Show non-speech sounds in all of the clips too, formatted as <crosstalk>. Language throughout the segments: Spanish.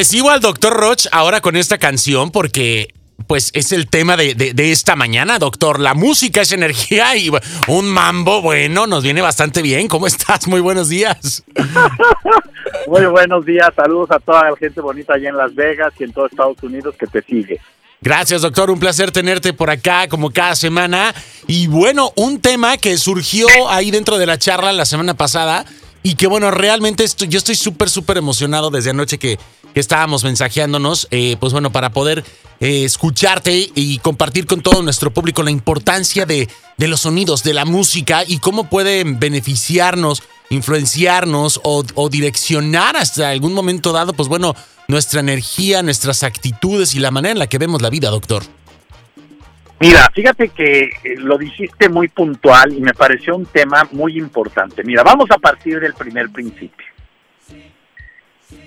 Recibo al doctor Roch ahora con esta canción porque pues es el tema de, de, esta mañana, doctor. La música es energía y un mambo, bueno, nos viene bastante bien. ¿Cómo estás? Muy buenos días. <laughs> Muy buenos días, saludos a toda la gente bonita allá en Las Vegas y en todo Estados Unidos que te sigue. Gracias, doctor. Un placer tenerte por acá como cada semana. Y bueno, un tema que surgió ahí dentro de la charla la semana pasada y que bueno, realmente estoy, yo estoy súper, súper emocionado desde anoche que, estábamos mensajeándonos, eh, pues bueno, para poder eh, escucharte y compartir con todo nuestro público la importancia de, de los sonidos, de la música y cómo pueden beneficiarnos, influenciarnos o, o direccionar hasta algún momento dado, pues bueno, nuestra energía, nuestras actitudes y la manera en la que vemos la vida, doctor. Mira, fíjate que eh, lo dijiste muy puntual y me pareció un tema muy importante. Mira, vamos a partir del primer principio.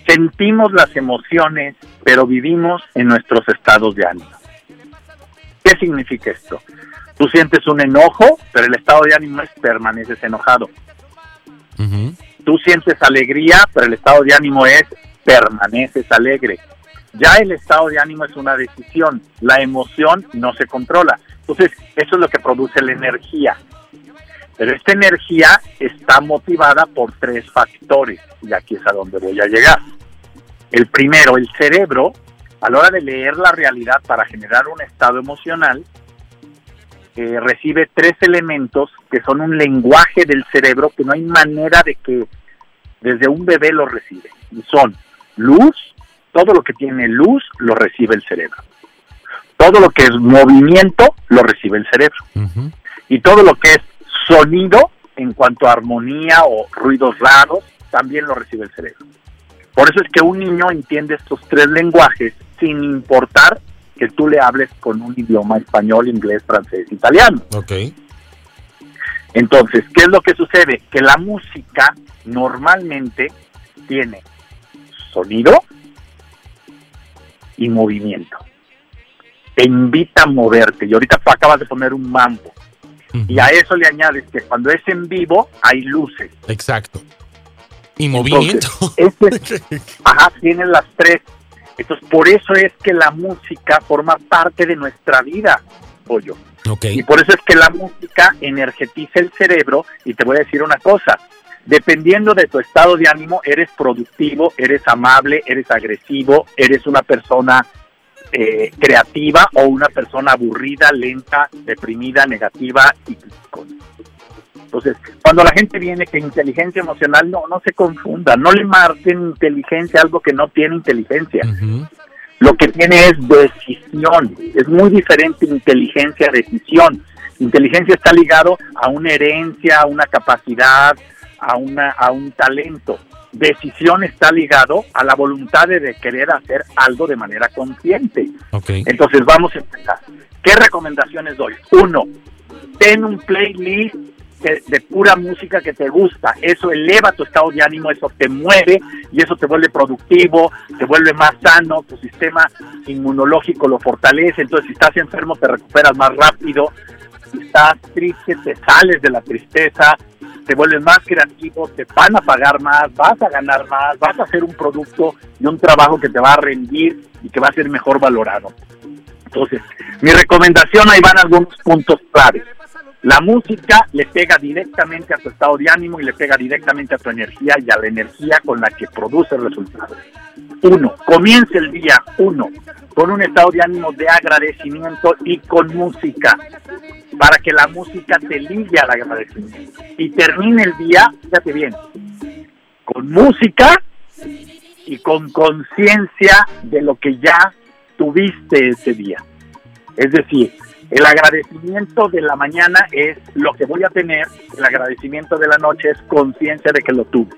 Sentimos las emociones, pero vivimos en nuestros estados de ánimo. ¿Qué significa esto? Tú sientes un enojo, pero el estado de ánimo es permaneces enojado. Tú sientes alegría, pero el estado de ánimo es permaneces alegre. Ya el estado de ánimo es una decisión, la emoción no se controla. Entonces, eso es lo que produce la energía. Pero esta energía está motivada por tres factores, y aquí es a donde voy a llegar. El primero, el cerebro, a la hora de leer la realidad para generar un estado emocional, eh, recibe tres elementos que son un lenguaje del cerebro que no hay manera de que desde un bebé lo recibe. Y son luz, todo lo que tiene luz lo recibe el cerebro. Todo lo que es movimiento lo recibe el cerebro. Y todo lo que es sonido en cuanto a armonía o ruidos raros también lo recibe el cerebro. Por eso es que un niño entiende estos tres lenguajes sin importar que tú le hables con un idioma español, inglés, francés, italiano. Okay. Entonces, ¿qué es lo que sucede? Que la música normalmente tiene sonido y movimiento. Te invita a moverte. Y ahorita acabas de poner un mambo. Y a eso le añades que cuando es en vivo hay luces. Exacto. Y movimiento. <laughs> ajá, tienen las tres. Entonces, por eso es que la música forma parte de nuestra vida, pollo. Okay. Y por eso es que la música energetiza el cerebro. Y te voy a decir una cosa: dependiendo de tu estado de ánimo, eres productivo, eres amable, eres agresivo, eres una persona eh, creativa o una persona aburrida, lenta, deprimida, negativa y entonces, cuando la gente viene que inteligencia emocional, no, no se confunda, no le marquen inteligencia algo que no tiene inteligencia. Lo que tiene es decisión. Es muy diferente inteligencia decisión. Inteligencia está ligado a una herencia, a una capacidad, a, una, a un talento. Decisión está ligado a la voluntad de, querer hacer algo de manera consciente. Entonces vamos a empezar. ¿Qué recomendaciones doy? Uno, ten un playlist de, pura música que te gusta. Eso eleva tu estado de ánimo, eso te mueve y eso te vuelve productivo, te vuelve más sano, tu sistema inmunológico lo fortalece. Entonces, si estás enfermo, te recuperas más rápido. Si estás triste, te sales de la tristeza te vuelves más creativo, te van a pagar más, vas a ganar más, vas a hacer un producto y un trabajo que te va a rendir y que va a ser mejor valorado. Entonces, mi recomendación, ahí van algunos puntos claves. La música le pega directamente a tu estado de ánimo y le pega directamente a tu energía y a la energía con la que produce resultados. Uno, comience el día, uno, con un estado de ánimo de agradecimiento y con música para que la música te ligue al agradecimiento. Y termine el día, fíjate bien, con música y con conciencia de lo que ya tuviste ese día. Es decir, el agradecimiento de la mañana es lo que voy a tener, el agradecimiento de la noche es conciencia de que lo tuve.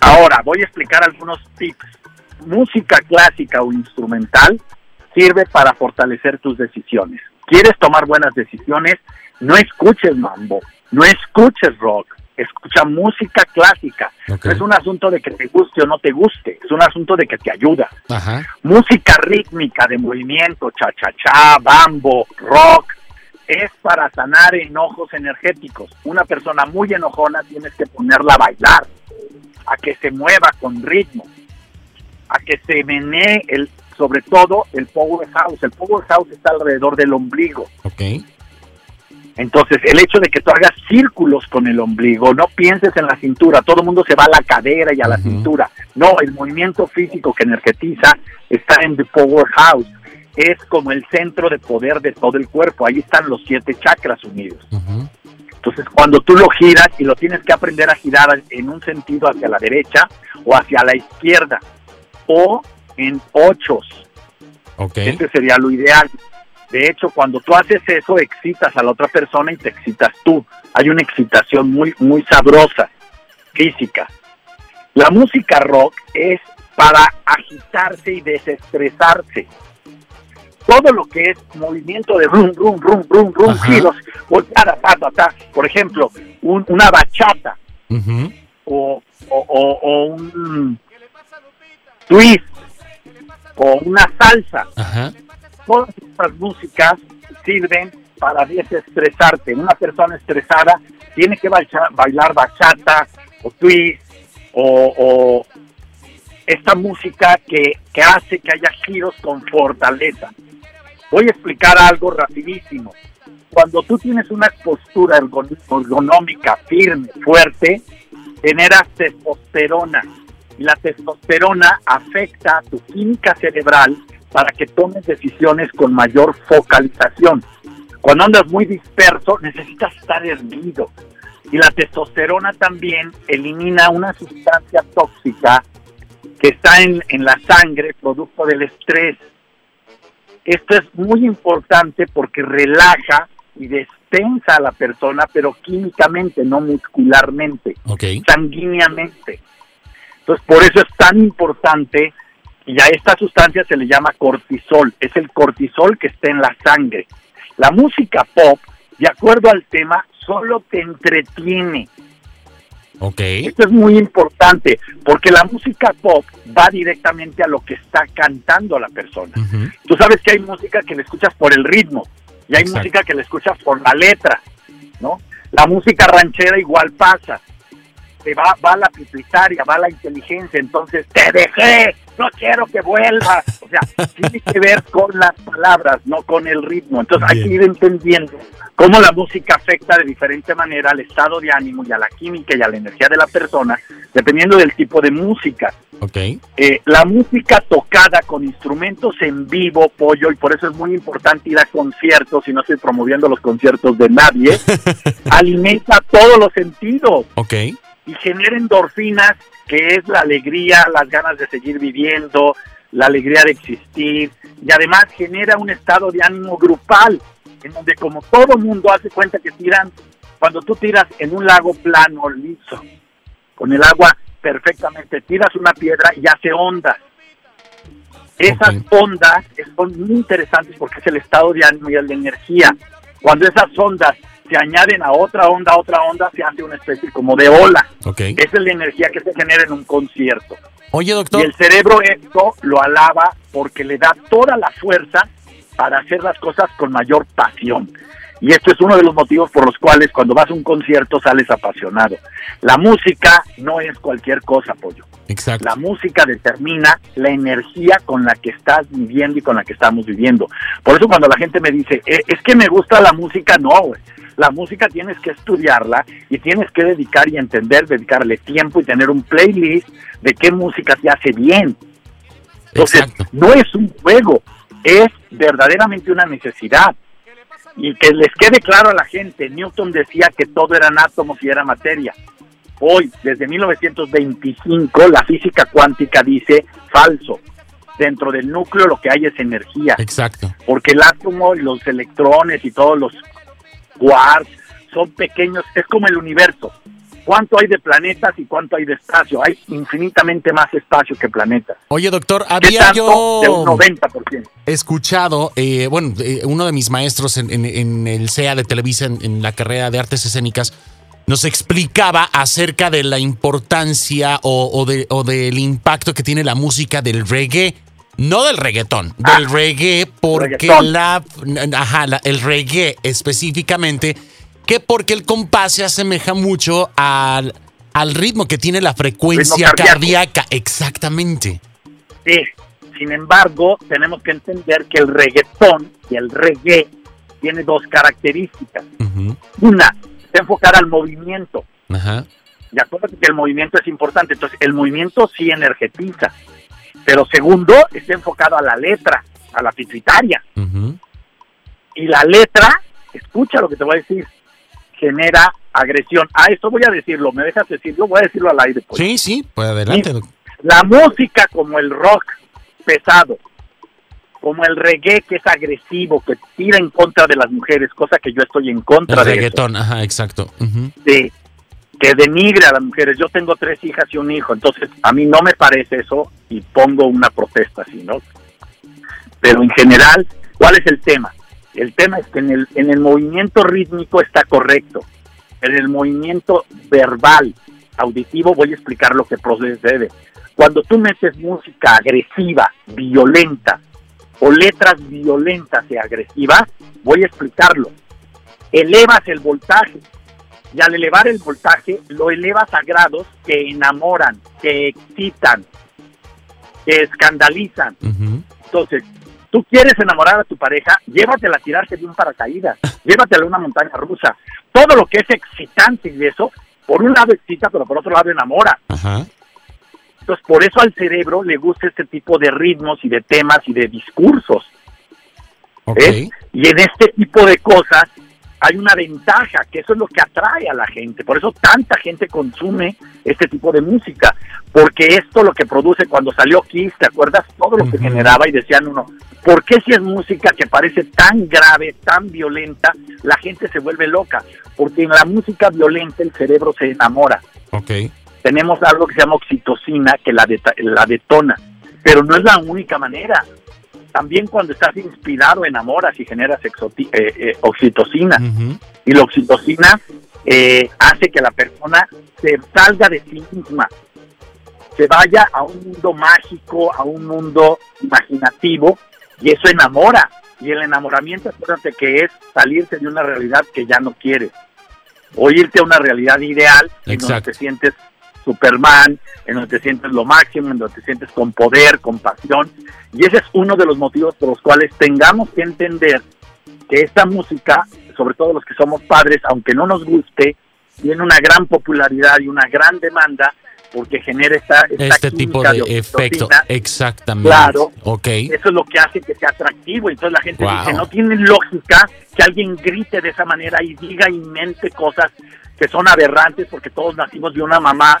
Ahora, voy a explicar algunos tips. Música clásica o instrumental sirve para fortalecer tus decisiones quieres tomar buenas decisiones, no escuches mambo, no escuches rock, escucha música clásica. No es un asunto de que te guste o no te guste, es un asunto de que te ayuda. Música rítmica de movimiento, cha-cha-cha, bambo, rock, es para sanar enojos energéticos. Una persona muy enojona tienes que ponerla a bailar, a que se mueva con ritmo, a que se menee el, sobre todo el powerhouse. El powerhouse está alrededor del ombligo. Ok. Entonces, el hecho de que tú hagas círculos con el ombligo, no pienses en la cintura, todo el mundo se va a la cadera y a la cintura. No, el movimiento físico que energetiza está en the powerhouse. Es como el centro de poder de todo el cuerpo. Ahí están los siete chakras unidos. Entonces, cuando tú lo giras y lo tienes que aprender a girar en un sentido hacia la derecha o hacia la izquierda o en ochos, Ok. ese sería lo ideal. De hecho, cuando tú haces eso, excitas a la otra persona y te excitas tú. Hay una excitación muy, muy sabrosa, física. La música rock es para agitarse y desestresarse. Todo lo que es movimiento de rum, rum, rum, rum, rum, Ajá. giros, volteada, ta, ta, ta. Por ejemplo, un- una bachata Ujú. o, o, o- o un twist o una salsa Ajá. todas estas músicas sirven para desestresarte. Una persona estresada tiene que bailar bachata o twist o, o esta música que, que hace que haya giros con fortaleza. Voy a explicar algo rapidísimo. Cuando tú tienes una postura ergon- ergonómica firme, fuerte, generas testosterona. Y la testosterona afecta a tu química cerebral para que tomes decisiones con mayor focalización. Cuando andas muy disperso, necesitas estar erguido. Y la testosterona también elimina una sustancia tóxica que está en, en la sangre, producto del estrés. Esto es muy importante porque relaja y destensa a la persona, pero químicamente, no muscularmente sanguíneamente. Entonces, por eso es tan importante y a esta sustancia se le llama cortisol. Es el cortisol que está en la sangre. La música pop, de acuerdo al tema, solo te entretiene. Ok. Esto es muy importante porque la música pop va directamente a lo que está cantando la persona. Ujú. Tú sabes que hay música que le escuchas por el ritmo y hay Exacto. música que le escuchas por la letra, ¿no? La música ranchera igual pasa. Te va, va la pituitaria, va la inteligencia, entonces te dejé, no quiero que vuelvas. O sea, <laughs> tiene que ver con las palabras, no con el ritmo. Entonces hay que Bien. ir entendiendo cómo la música afecta de diferente manera al estado de ánimo y a la química y a la energía de la persona, dependiendo del tipo de música Ok. eh, la música tocada con instrumentos en vivo, pollo, y por eso es muy importante ir a conciertos, y no estoy promoviendo los conciertos de nadie, <laughs> alimenta todos los sentidos Ok. Y genera endorfinas, que es la alegría, las ganas de seguir viviendo, la alegría de existir, y además genera un estado de ánimo grupal, en donde como todo mundo hace cuenta que tiran, cuando tú tiras en un lago plano, liso, con el agua perfectamente, tiras una piedra y hace ondas. Esas Ok. ondas son muy interesantes porque es el estado de ánimo y la energía. Cuando esas ondas se añaden a otra onda, a otra onda, se hace una especie como de ola. Ok. Esa es la energía que se genera en un concierto. Oye, Y doctor. el cerebro esto lo alaba porque le da toda la fuerza para hacer las cosas con mayor pasión. Y esto es uno de los motivos por los cuales cuando vas a un concierto sales apasionado. La música no es cualquier cosa, pollo. Exacto. La música determina la energía con la que estás viviendo y con la que estamos viviendo. Por eso cuando la gente me dice, "Eh, es que me gusta la música, no, güey. La música tienes que estudiarla y tienes que dedicar y entender, dedicarle tiempo y tener un playlist de qué música te hace bien. Entonces, Exacto. no es un juego, es verdaderamente una necesidad. Y que les quede claro a la gente, Newton decía que todo eran átomos y era materia. Hoy, desde 1925, la física cuántica dice falso. Dentro del núcleo lo que hay es energía, Exacto. porque el átomo y los electrones y todos los quarks son pequeños, es como el universo. ¿Cuánto hay de planetas y cuánto hay de espacio? Hay infinitamente más espacio que planetas. Oye, doctor, ¿Qué había tanto? De un yo 90%. escuchado, eh, bueno, eh, uno de mis maestros en, en- en el CEA de Televisa, en, en la carrera de artes escénicas, nos explicaba acerca de la importancia o, o de- o del impacto que tiene la música del reggae. No del reggaetón, del reggae, porque reggaetón. la, ajá, la- el reggae específicamente, que porque el compás se asemeja mucho al, al ritmo que tiene la frecuencia cardíaca. Exactamente. Sí. Sin embargo, tenemos que entender que el reggaetón y el reggae tiene dos características. Una, está enfocada al movimiento. Ajá. Y acuérdate que el movimiento es importante. Entonces, el movimiento sí energetiza. Pero segundo, está enfocado a la letra, a la pituitaria. Y la letra, escucha lo que te voy a decir, genera agresión. Ah, esto voy a decirlo, ¿me dejas decirlo? Voy a decirlo al aire. pues. Sí, sí, pues adelante. La música como el rock pesado, como el reggae que es agresivo, que tira en contra de las mujeres, cosa que yo estoy en contra El de eso. reggaetón, ajá, exacto. de que denigre a las mujeres. Yo tengo tres hijas y un hijo, entonces a mí no me parece eso y pongo una protesta así, ¿no? Pero en general, ¿cuál es el tema? El tema es que en el, en el movimiento rítmico está correcto. En el movimiento verbal, auditivo, voy a explicar lo que procede. Cuando tú metes música agresiva, violenta, o letras violentas y agresivas, voy a explicarlo. Elevas el voltaje, y al elevar el voltaje lo elevas a grados que enamoran, que excitan, que escandalizan. Ujú. Entonces, tú quieres enamorar a tu pareja, llévatela a tirarse de un paracaídas, <laughs> llévatela a una montaña rusa. Todo lo que es excitante y eso, por un lado excita, pero por otro lado enamora. Ajá. Entonces, por eso al cerebro le gusta este tipo de ritmos y de temas y de discursos. Ok. ¿eh? Y en este tipo de cosas hay una ventaja, que eso es lo que atrae a la gente. Por eso tanta gente consume este tipo de música. Porque esto lo que produce cuando salió Kiss, ¿te acuerdas? Todo lo que generaba y decían uno, ¿por qué si es música que parece tan grave, tan violenta, la gente se vuelve loca? Porque en la música violenta el cerebro se enamora Ok. tenemos algo que se llama oxitocina que la, la detona, pero no es la única manera. También cuando estás inspirado enamoras y generas exoti- eh, eh, oxitocina. Y la oxitocina eh, hace que la persona se salga de sí misma, se vaya a un mundo mágico, a un mundo imaginativo, y eso enamora. Y el enamoramiento, acuérdate que es salirse de una realidad que ya no quieres, o irte a una realidad ideal en donde Exacto. te sientes Superman, en donde te sientes lo máximo, en donde te sientes con poder, con pasión. Y ese es uno de los motivos por los cuales tengamos que entender que esta música, sobre todo los que somos padres, aunque no nos guste, tiene una gran popularidad y una gran demanda porque genera esta, esta Este tipo de efecto. Exactamente. Claro. Ok. Eso es lo que hace que sea atractivo. Entonces la gente Wow. dice, no tiene lógica que alguien grite de esa manera y diga y mente cosas que son aberrantes porque todos nacimos de una mamá.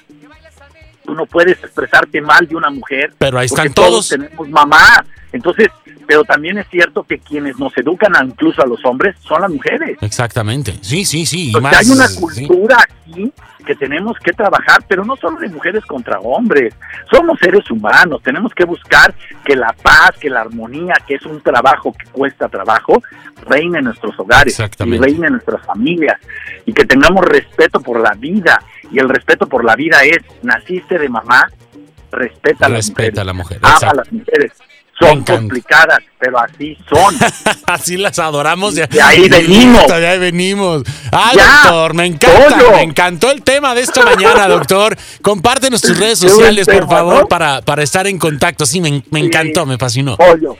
Tú no puedes expresarte mal de una mujer. Pero ahí están todos. tenemos mamá. Entonces, pero también es cierto que quienes nos educan incluso a los hombres son las mujeres. Exactamente. Sí, sí, sí. Porque más, hay una sí. cultura aquí que tenemos que trabajar, pero no solo de mujeres contra hombres. Somos seres humanos, tenemos que buscar que la paz, que la armonía, que es un trabajo que cuesta trabajo, reine en nuestros hogares y reine en nuestras familias y que tengamos respeto por la vida. Y el respeto por la vida es, naciste de mamá, respeta a las mujeres. a la mujer. Ama a las mujeres. Son complicadas, pero así son. <laughs> Así las adoramos. De ahí venimos. <laughs> De ahí venimos. Ah, Ya. doctor, me encanta. Me encantó el tema de esta mañana, <laughs> doctor. Compártenos tus redes sociales, por favor, ¿no? para, para estar en contacto. Sí, me, me Sí. encantó, me fascinó. pollo.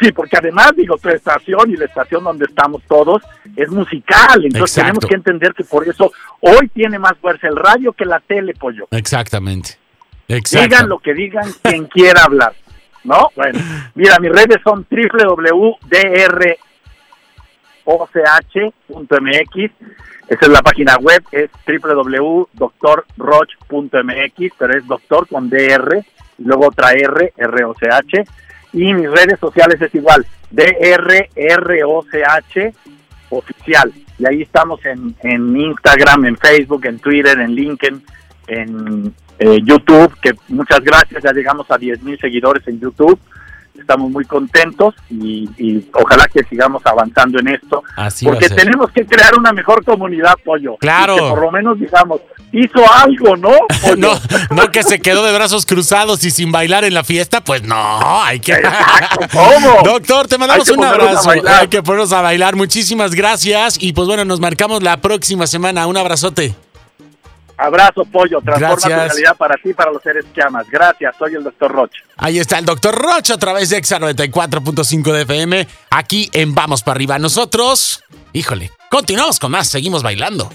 Sí, porque además, digo, tu estación y la estación donde estamos todos es musical. Entonces Exacto. tenemos que entender que por eso hoy tiene más fuerza el radio que la tele, pollo. Exactamente. Exacto. Digan lo que digan quien quiera hablar. ¿No? Bueno, mira, mis redes son www.droch.mx. Esa es la página web, es www.doctorroch.mx, pero es doctor con DR, luego otra R, R-O-C-H. Y mis redes sociales es igual, D-R-R-O-C-H oficial. Y ahí estamos en, en Instagram, en Facebook, en Twitter, en LinkedIn, en eh, YouTube, que muchas gracias, ya llegamos a 10 mil seguidores en YouTube. estamos muy contentos y, y ojalá que sigamos avanzando en esto, Así porque tenemos que crear una mejor comunidad, Pollo. Claro. Y que por lo menos digamos, hizo algo, ¿no? <laughs> No, no que se quedó de brazos cruzados y sin bailar en la fiesta, pues no, hay que. Exacto, ¿cómo? <laughs> Doctor, te mandamos un abrazo. Hay que ponernos a bailar. Muchísimas gracias. Y pues bueno, nos marcamos la próxima semana. Un abrazote. Abrazo, Pollo. Transforma tu Gracias. realidad para ti y para los seres que amas. Gracias, soy el doctor Rocha. Ahí está el doctor Rocha a través de Exa 94.5 de FM. Aquí en Vamos para arriba. Nosotros, híjole, continuamos con más. Seguimos bailando.